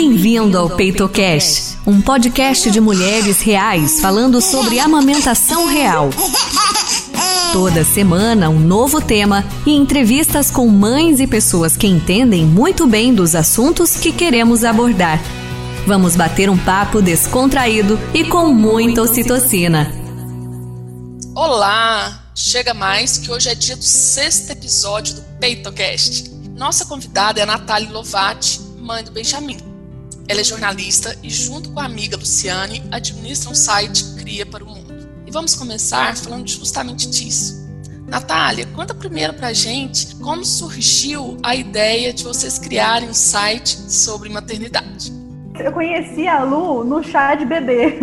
Bem-vindo ao PeitoCast, um podcast de mulheres reais falando sobre amamentação real. Toda semana, um novo tema e entrevistas com mães e pessoas que entendem muito bem dos assuntos que queremos abordar. Vamos bater um papo descontraído e com muita ocitocina. Olá! Chega mais que hoje é dia do sexto episódio do PeitoCast. Nossa convidada é a Natália Lovati, mãe do Benjamin. Ela é jornalista e, junto com a amiga Luciane, administra um site Cria para o Mundo. E vamos começar falando justamente disso. Natália, conta primeiro pra gente como surgiu a ideia de vocês criarem um site sobre maternidade. Eu conheci a Lu no chá de bebê.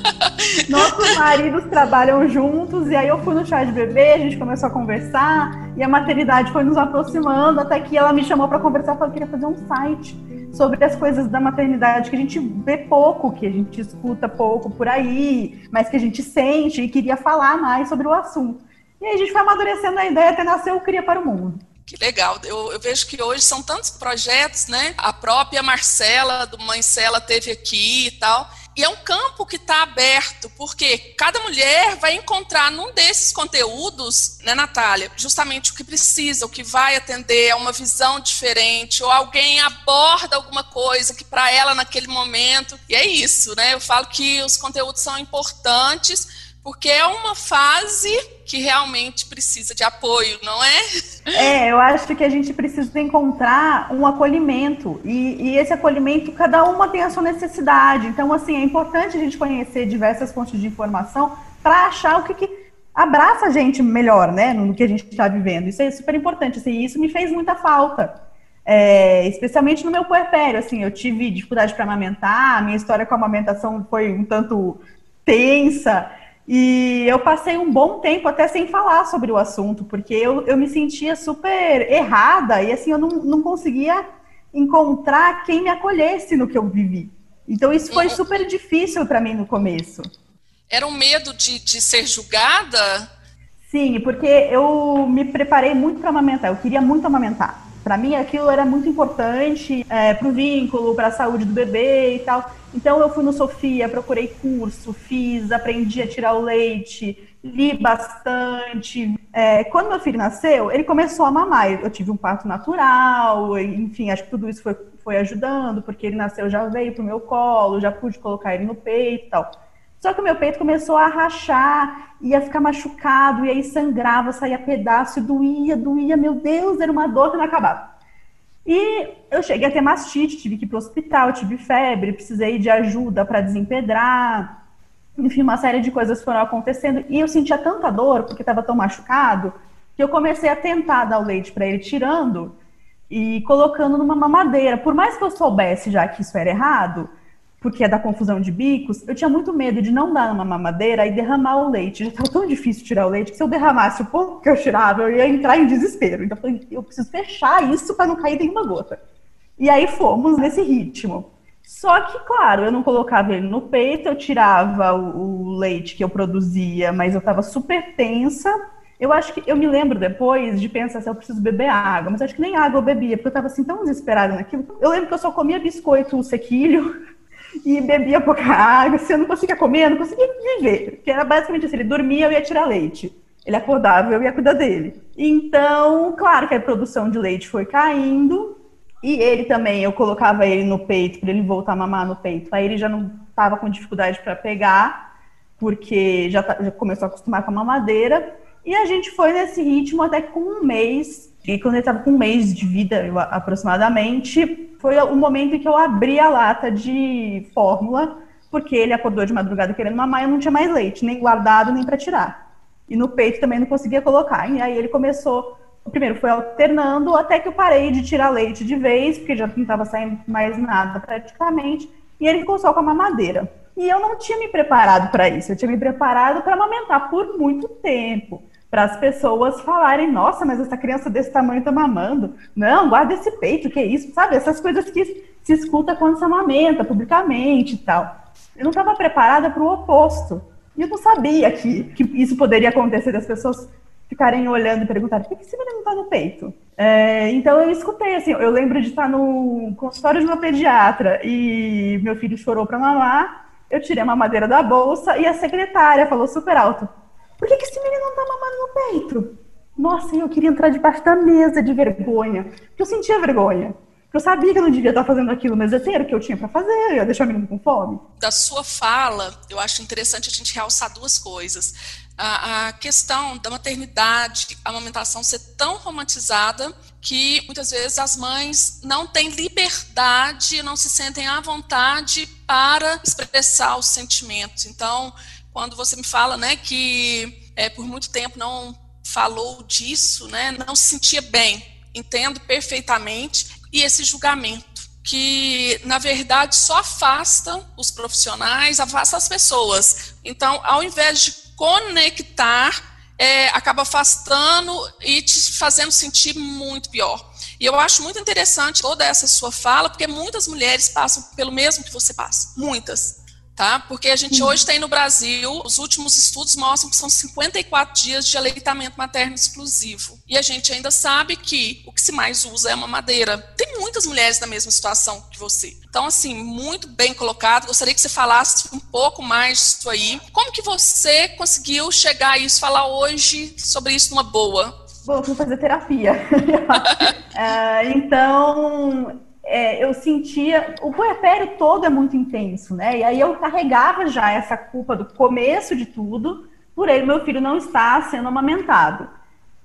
Nossos maridos trabalham juntos e aí eu fui no chá de bebê, a gente começou a conversar e a maternidade foi nos aproximando até que ela me chamou para conversar, falou que queria fazer um site sobre as coisas da maternidade que a gente vê pouco, que a gente escuta pouco por aí, mas que a gente sente e queria falar mais sobre o assunto. E aí a gente foi amadurecendo a ideia até nascer o Cria para o Mundo. Que legal. Eu, eu, vejo que hoje são tantos projetos, né? A própria Marcela, do Mãe Cela, teve aqui e tal. E é um campo que está aberto, porque cada mulher vai encontrar num desses conteúdos, né, Natália, justamente o que precisa, o que vai atender a uma visão diferente, ou alguém aborda alguma coisa que para ela naquele momento. E é isso, né? Eu falo que os conteúdos são importantes porque é uma fase que realmente precisa de apoio, não é? É, eu acho que a gente precisa encontrar um acolhimento e, e, esse acolhimento, cada uma tem a sua necessidade. Então, assim, é importante a gente conhecer diversas fontes de informação para achar o que, que, abraça a gente melhor, né, no que a gente está vivendo. Isso é super importante. Assim, isso me fez muita falta. É, especialmente no meu puerpério, assim, eu tive dificuldade para amamentar, a minha história com a amamentação foi um tanto tensa, e eu passei um bom tempo até sem falar sobre o assunto, porque eu, eu me sentia super errada e assim eu não, não conseguia encontrar quem me acolhesse no que eu vivi. Então isso foi super difícil para mim no começo. Era um medo de, de ser julgada? Sim, porque eu me preparei muito para amamentar, eu queria muito amamentar. Para mim aquilo era muito importante é, para o vínculo, para a saúde do bebê e tal. Então eu fui no Sofia, procurei curso, fiz, aprendi a tirar o leite, li bastante. É, quando meu filho nasceu, ele começou a mamar. Eu tive um parto natural, enfim, acho que tudo isso foi, foi ajudando, porque ele nasceu, já veio pro meu colo, já pude colocar ele no peito e tal. Só que o meu peito começou a rachar, ia ficar machucado, e aí sangrava, saía pedaço, doía, doía, meu Deus, era uma dor que não acabava. E eu cheguei a ter mastite, tive que ir para o hospital, tive febre, precisei de ajuda para desempedrar. Enfim, uma série de coisas foram acontecendo. E eu sentia tanta dor, porque estava tão machucado, que eu comecei a tentar dar o leite para ele tirando e colocando numa mamadeira. Por mais que eu soubesse já que isso era errado, porque é da confusão de bicos, eu tinha muito medo de não dar uma mamadeira e derramar o leite. Já estava tão difícil tirar o leite que se eu derramasse o pouco que eu tirava, eu ia entrar em desespero. Então eu falei, eu preciso fechar isso para não cair nenhuma gota. E aí fomos nesse ritmo. Só que, claro, eu não colocava ele no peito, eu tirava o, o leite que eu produzia, mas eu estava super tensa. Eu acho que eu me lembro depois de pensar se assim, eu preciso beber água, mas acho que nem água eu bebia, porque eu estava assim tão desesperada naquilo. Eu lembro que eu só comia biscoito sequilho e bebia pouca água. Se eu não conseguia comer, eu não conseguia viver. Que era basicamente assim: ele dormia, eu ia tirar leite. Ele acordava, eu ia cuidar dele. Então, claro que a produção de leite foi caindo. E ele também, eu colocava ele no peito para ele voltar a mamar no peito. Aí ele já não estava com dificuldade para pegar, porque já, tá, já começou a acostumar com a mamadeira. E a gente foi nesse ritmo até com um mês. E quando ele estava com um mês de vida, aproximadamente, foi o momento em que eu abri a lata de fórmula, porque ele acordou de madrugada querendo mamar e eu não tinha mais leite, nem guardado, nem para tirar. E no peito também não conseguia colocar. E aí ele começou, primeiro foi alternando, até que eu parei de tirar leite de vez, porque já não estava saindo mais nada praticamente, e ele ficou só com a mamadeira. E eu não tinha me preparado para isso, eu tinha me preparado para amamentar por muito tempo para as pessoas falarem, nossa, mas essa criança desse tamanho está mamando. Não, guarda esse peito, que é isso, sabe? Essas coisas que se escuta quando se amamenta, publicamente e tal. Eu não estava preparada para o oposto. E eu não sabia que, que isso poderia acontecer, das pessoas ficarem olhando e perguntarem, por que esse menino tá no peito? É, então eu escutei, assim, eu lembro de estar no consultório de uma pediatra e meu filho chorou para mamar, eu tirei a mamadeira da bolsa e a secretária falou super alto, por que, que esse menino não tá mamando no peito? Nossa, eu queria entrar debaixo da mesa de vergonha, porque eu sentia vergonha. Eu sabia que eu não devia estar fazendo aquilo, mas eu sei o que eu tinha para fazer, eu ia deixar o menino com fome. Da sua fala, eu acho interessante a gente realçar duas coisas a, a questão da maternidade, a amamentação ser tão romantizada que muitas vezes as mães não têm liberdade, não se sentem à vontade para expressar os sentimentos. Então, quando você me fala, né, que é, por muito tempo não falou disso, né, não se sentia bem, entendo perfeitamente, e esse julgamento que, na verdade, só afasta os profissionais, afasta as pessoas. Então, ao invés de conectar é, acaba afastando e te fazendo sentir muito pior. E eu acho muito interessante toda essa sua fala, porque muitas mulheres passam pelo mesmo que você passa. Muitas tá? Porque a gente hoje tem no Brasil, os últimos estudos mostram que são 54 dias de aleitamento materno exclusivo. E a gente ainda sabe que o que se mais usa é uma madeira. Tem muitas mulheres na mesma situação que você. Então, assim, muito bem colocado. Gostaria que você falasse um pouco mais disso aí. Como que você conseguiu chegar a isso, falar hoje sobre isso numa boa? Bom, eu fui fazer terapia. uh, então, é, eu sentia. O puerpério todo é muito intenso, né? E aí eu carregava já essa culpa do começo de tudo, por ele, meu filho não está sendo amamentado.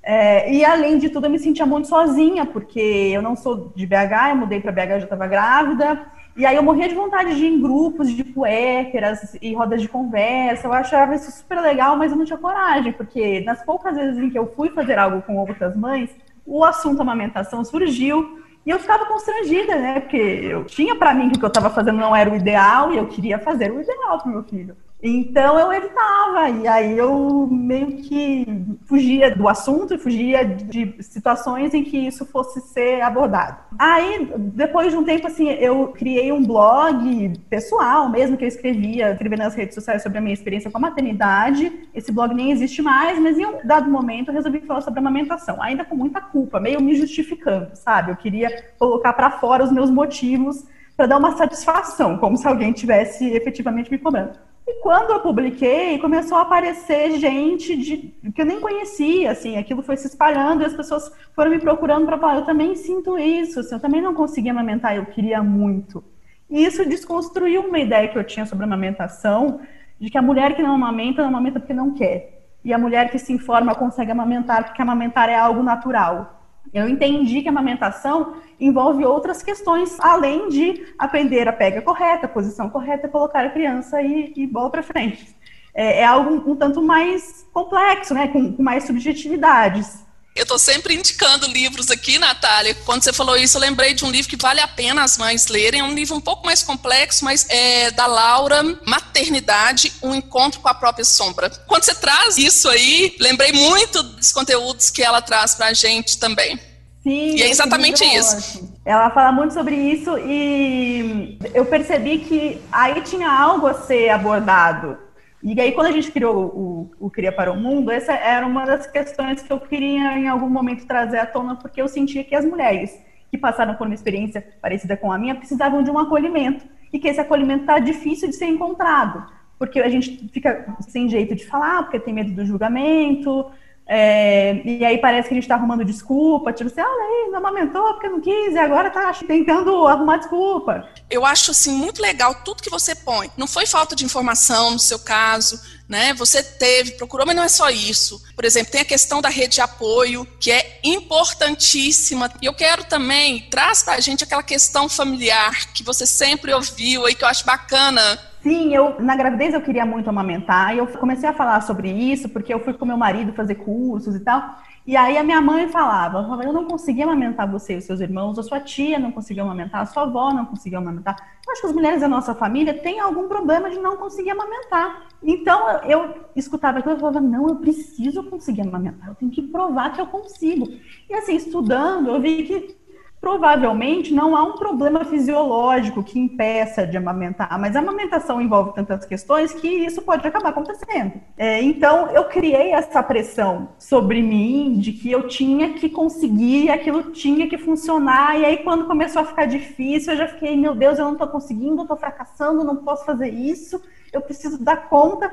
É, e além de tudo, eu me sentia muito sozinha, porque eu não sou de BH, eu mudei para BH, já estava grávida. E aí eu morria de vontade de ir em grupos de puérperas e rodas de conversa. Eu achava isso super legal, mas eu não tinha coragem, porque nas poucas vezes em que eu fui fazer algo com outras mães, o assunto amamentação surgiu e eu ficava constrangida, né? Porque eu tinha para mim que o que eu estava fazendo não era o ideal e eu queria fazer o ideal para meu filho. Então eu evitava, e aí eu meio que fugia do assunto fugia de situações em que isso fosse ser abordado. Aí, depois de um tempo, assim, eu criei um blog pessoal mesmo, que eu escrevia, escrevia nas redes sociais sobre a minha experiência com a maternidade. Esse blog nem existe mais, mas em um dado momento eu resolvi falar sobre amamentação, ainda com muita culpa, meio me justificando, sabe? Eu queria colocar para fora os meus motivos para dar uma satisfação, como se alguém tivesse efetivamente me cobrando. Quando eu publiquei, começou a aparecer gente de, que eu nem conhecia, assim, aquilo foi se espalhando e as pessoas foram me procurando para falar, eu também sinto isso, assim, eu também não conseguia amamentar, eu queria muito. E isso desconstruiu uma ideia que eu tinha sobre amamentação, de que a mulher que não amamenta, não amamenta porque não quer. E a mulher que se informa consegue amamentar porque amamentar é algo natural. Eu entendi que a amamentação envolve outras questões, além de aprender a pega correta, a posição correta, colocar a criança e, e bola para frente. É, é, algo um tanto mais complexo, né, com, com mais subjetividades. Eu estou sempre indicando livros aqui, Natália. Quando você falou isso, eu lembrei de um livro que vale a pena as mães lerem. É um livro um pouco mais complexo, mas é da Laura, Maternidade, um encontro com a própria sombra. Quando você traz isso aí, lembrei muito dos conteúdos que ela traz para a gente também. Sim, e é exatamente isso. Ela fala muito sobre isso e eu percebi que aí tinha algo a ser abordado e aí, quando a gente criou o, o Cria para o Mundo, essa era uma das questões que eu queria, em algum momento, trazer à tona, porque eu sentia que as mulheres que passaram por uma experiência parecida com a minha precisavam de um acolhimento, e que esse acolhimento está difícil de ser encontrado, porque a gente fica sem jeito de falar, porque tem medo do julgamento, é, e aí parece que a gente está arrumando desculpa, tipo assim, ah, não amamentou porque não quis, e agora está tentando arrumar desculpa. Eu acho, assim, muito legal tudo que você põe. Não foi falta de informação no seu caso, né? Você teve, procurou, mas não é só isso. Por exemplo, tem a questão da rede de apoio, que é importantíssima. E eu quero também, traz para a gente aquela questão familiar que você sempre ouviu aí, que eu acho bacana Sim, eu na gravidez eu queria muito amamentar e eu comecei a falar sobre isso porque eu fui com meu marido fazer cursos e tal. E aí a minha mãe falava, eu não conseguia amamentar você e os seus irmãos, a sua tia não conseguia amamentar, a sua avó não conseguia amamentar. Eu acho que as mulheres da nossa família têm algum problema de não conseguir amamentar. Então eu escutava aquilo e falava, não, eu preciso conseguir amamentar, eu tenho que provar que eu consigo. E assim, estudando, eu vi que provavelmente não há um problema fisiológico que impeça de amamentar, mas a amamentação envolve tantas questões que isso pode acabar acontecendo. É, então, eu criei essa pressão sobre mim de que eu tinha que conseguir, aquilo tinha que funcionar, e aí quando começou a ficar difícil, eu já fiquei, meu Deus, eu não estou conseguindo, estou fracassando, não posso fazer isso, eu preciso dar conta.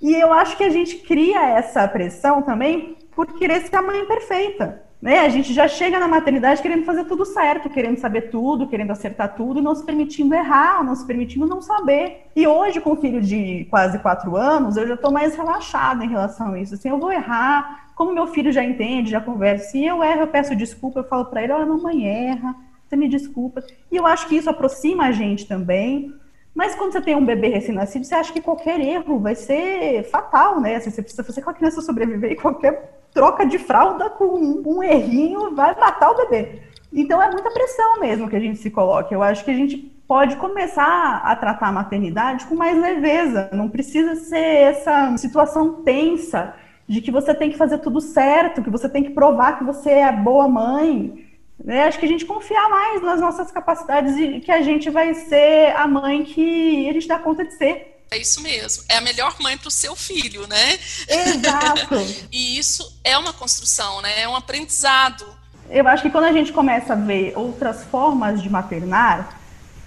E eu acho que a gente cria essa pressão também por querer ser a mãe perfeita. Né? A gente já chega na maternidade querendo fazer tudo certo, querendo saber tudo, querendo acertar tudo, não se permitindo errar, não se permitindo não saber. E hoje, com o filho de quase quatro anos, eu já estou mais relaxada em relação a isso. Assim, eu vou errar, como meu filho já entende, já conversa. Se eu erro, eu peço desculpa, eu falo para ele: olha, mamãe erra, você me desculpa. E eu acho que isso aproxima a gente também. Mas quando você tem um bebê recém-nascido, você acha que qualquer erro vai ser fatal, né? Assim, você precisa fazer com a criança sobreviver e qualquer troca de fralda com um, errinho vai matar o bebê. Então é muita pressão mesmo que a gente se coloca. Eu acho que a gente pode começar a tratar a maternidade com mais leveza. Não precisa ser essa situação tensa de que você tem que fazer tudo certo, que você tem que provar que você é boa mãe. Né? Acho que a gente confiar mais nas nossas capacidades e que a gente vai ser a mãe que a gente dá conta de ser. É isso mesmo. É a melhor mãe para o seu filho, né? Exato. e isso é uma construção, né? É um aprendizado. Eu acho que quando a gente começa a ver outras formas de maternar,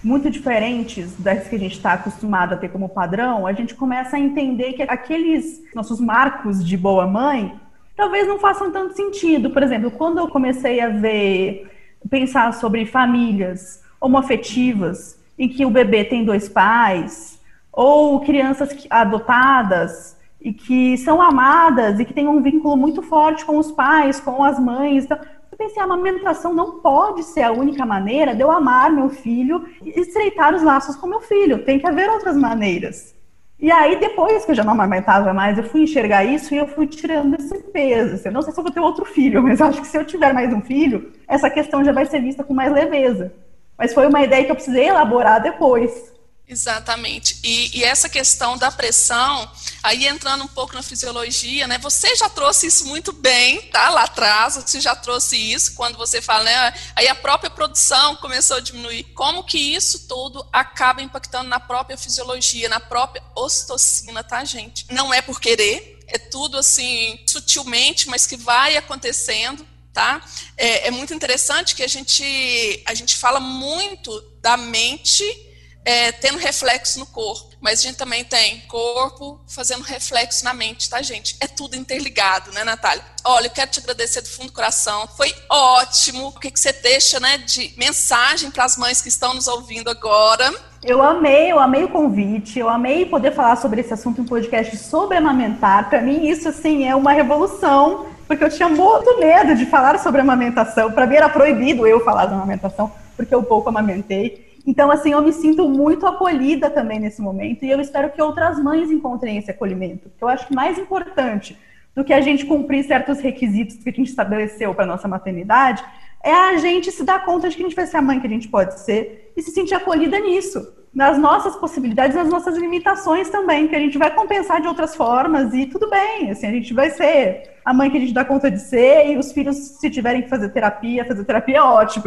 muito diferentes das que a gente está acostumado a ter como padrão, a gente começa a entender que aqueles nossos marcos de boa mãe talvez não façam tanto sentido. Por exemplo, quando eu comecei a ver, pensar sobre famílias homoafetivas, em que o bebê tem dois pais, ou crianças adotadas e que são amadas e que têm um vínculo muito forte com os pais, com as mães. Então, eu pensei, a amamentação não pode ser a única maneira de eu amar meu filho e estreitar os laços com meu filho. Tem que haver outras maneiras. E aí, depois que eu já não amamentava mais, eu fui enxergar isso e eu fui tirando esse peso. Eu não sei se eu vou ter outro filho, mas acho que se eu tiver mais um filho, essa questão já vai ser vista com mais leveza. Mas foi uma ideia que eu precisei elaborar depois. Exatamente. E, e, essa questão da pressão, aí entrando um pouco na fisiologia, né? Você já trouxe isso muito bem, tá? Lá atrás, você já trouxe isso, quando você fala, né? Aí a própria produção começou a diminuir. Como que isso tudo acaba impactando na própria fisiologia, na própria ocitocina, tá, gente? Não é por querer, é tudo assim, sutilmente, mas que vai acontecendo. Tá? É, é muito interessante que a gente, a gente fala muito da mente é, tendo reflexo no corpo. Mas a gente também tem corpo fazendo reflexo na mente, tá, gente? É tudo interligado, né, Natália? Olha, eu quero te agradecer do fundo do coração. Foi ótimo. O que, que você deixa, né, de mensagem para as mães que estão nos ouvindo agora? Eu amei, eu amei o convite, eu amei poder falar sobre esse assunto em um podcast sobre amamentar. Para mim, isso, assim, é uma revolução, porque eu tinha muito medo de falar sobre amamentação. Para mim, era proibido eu falar de amamentação, porque eu pouco amamentei. Então, assim, eu me sinto muito acolhida também nesse momento e eu espero que outras mães encontrem esse acolhimento. Que eu acho que mais importante do que a gente cumprir certos requisitos que a gente estabeleceu para nossa maternidade é a gente se dar conta de que a gente vai ser a mãe que a gente pode ser e se sentir acolhida nisso, nas nossas possibilidades, nas nossas limitações também, que a gente vai compensar de outras formas e tudo bem, assim, a gente vai ser a mãe que a gente dá conta de ser e os filhos, se tiverem que fazer terapia, fazer terapia é ótimo.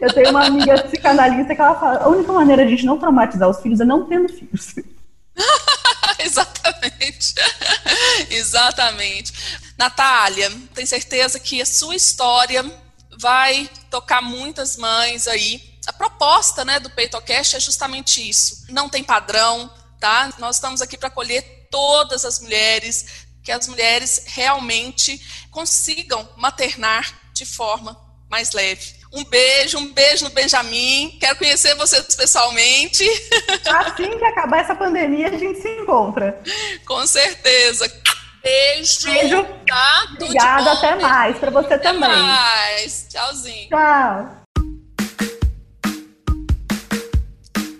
Eu tenho uma amiga psicanalista que ela fala: a única maneira de a gente não traumatizar os filhos é não tendo filhos. Exatamente. Exatamente. Natália, tenho certeza que a sua história vai tocar muitas mães aí. A proposta né, do PeitoCast é justamente isso. Não tem padrão, tá? Nós estamos aqui para acolher todas as mulheres, que as mulheres realmente consigam maternar de forma mais leve. Um beijo, um beijo no Benjamin. Quero conhecer vocês pessoalmente. Assim que acabar essa pandemia, a gente se encontra. Com certeza. Beijo. Beijo. Tá? Obrigada, até mais. Para você até também. Até mais. Tchauzinho. Tchau.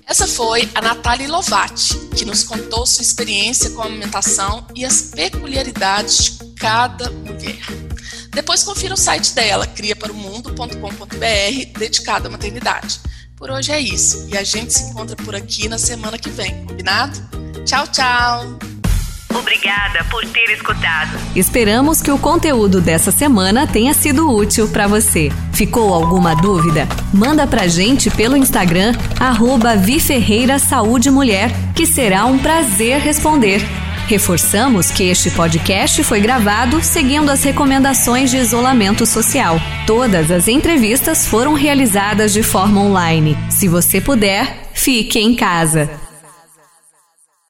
Essa foi a Natália Lovati, que nos contou sua experiência com a amamentação e as peculiaridades de cada mulher. Depois confira o site dela, criaparomundo.com.br, dedicado à maternidade. Por hoje é isso, e a gente se encontra por aqui na semana que vem, combinado? Tchau, tchau! Obrigada por ter escutado. Esperamos que o conteúdo dessa semana tenha sido útil para você. Ficou alguma dúvida? Manda pra gente pelo Instagram, arroba Saúde Mulher, que será um prazer responder. Reforçamos que este podcast foi gravado seguindo as recomendações de isolamento social. Todas as entrevistas foram realizadas de forma online. Se você puder, fique em casa.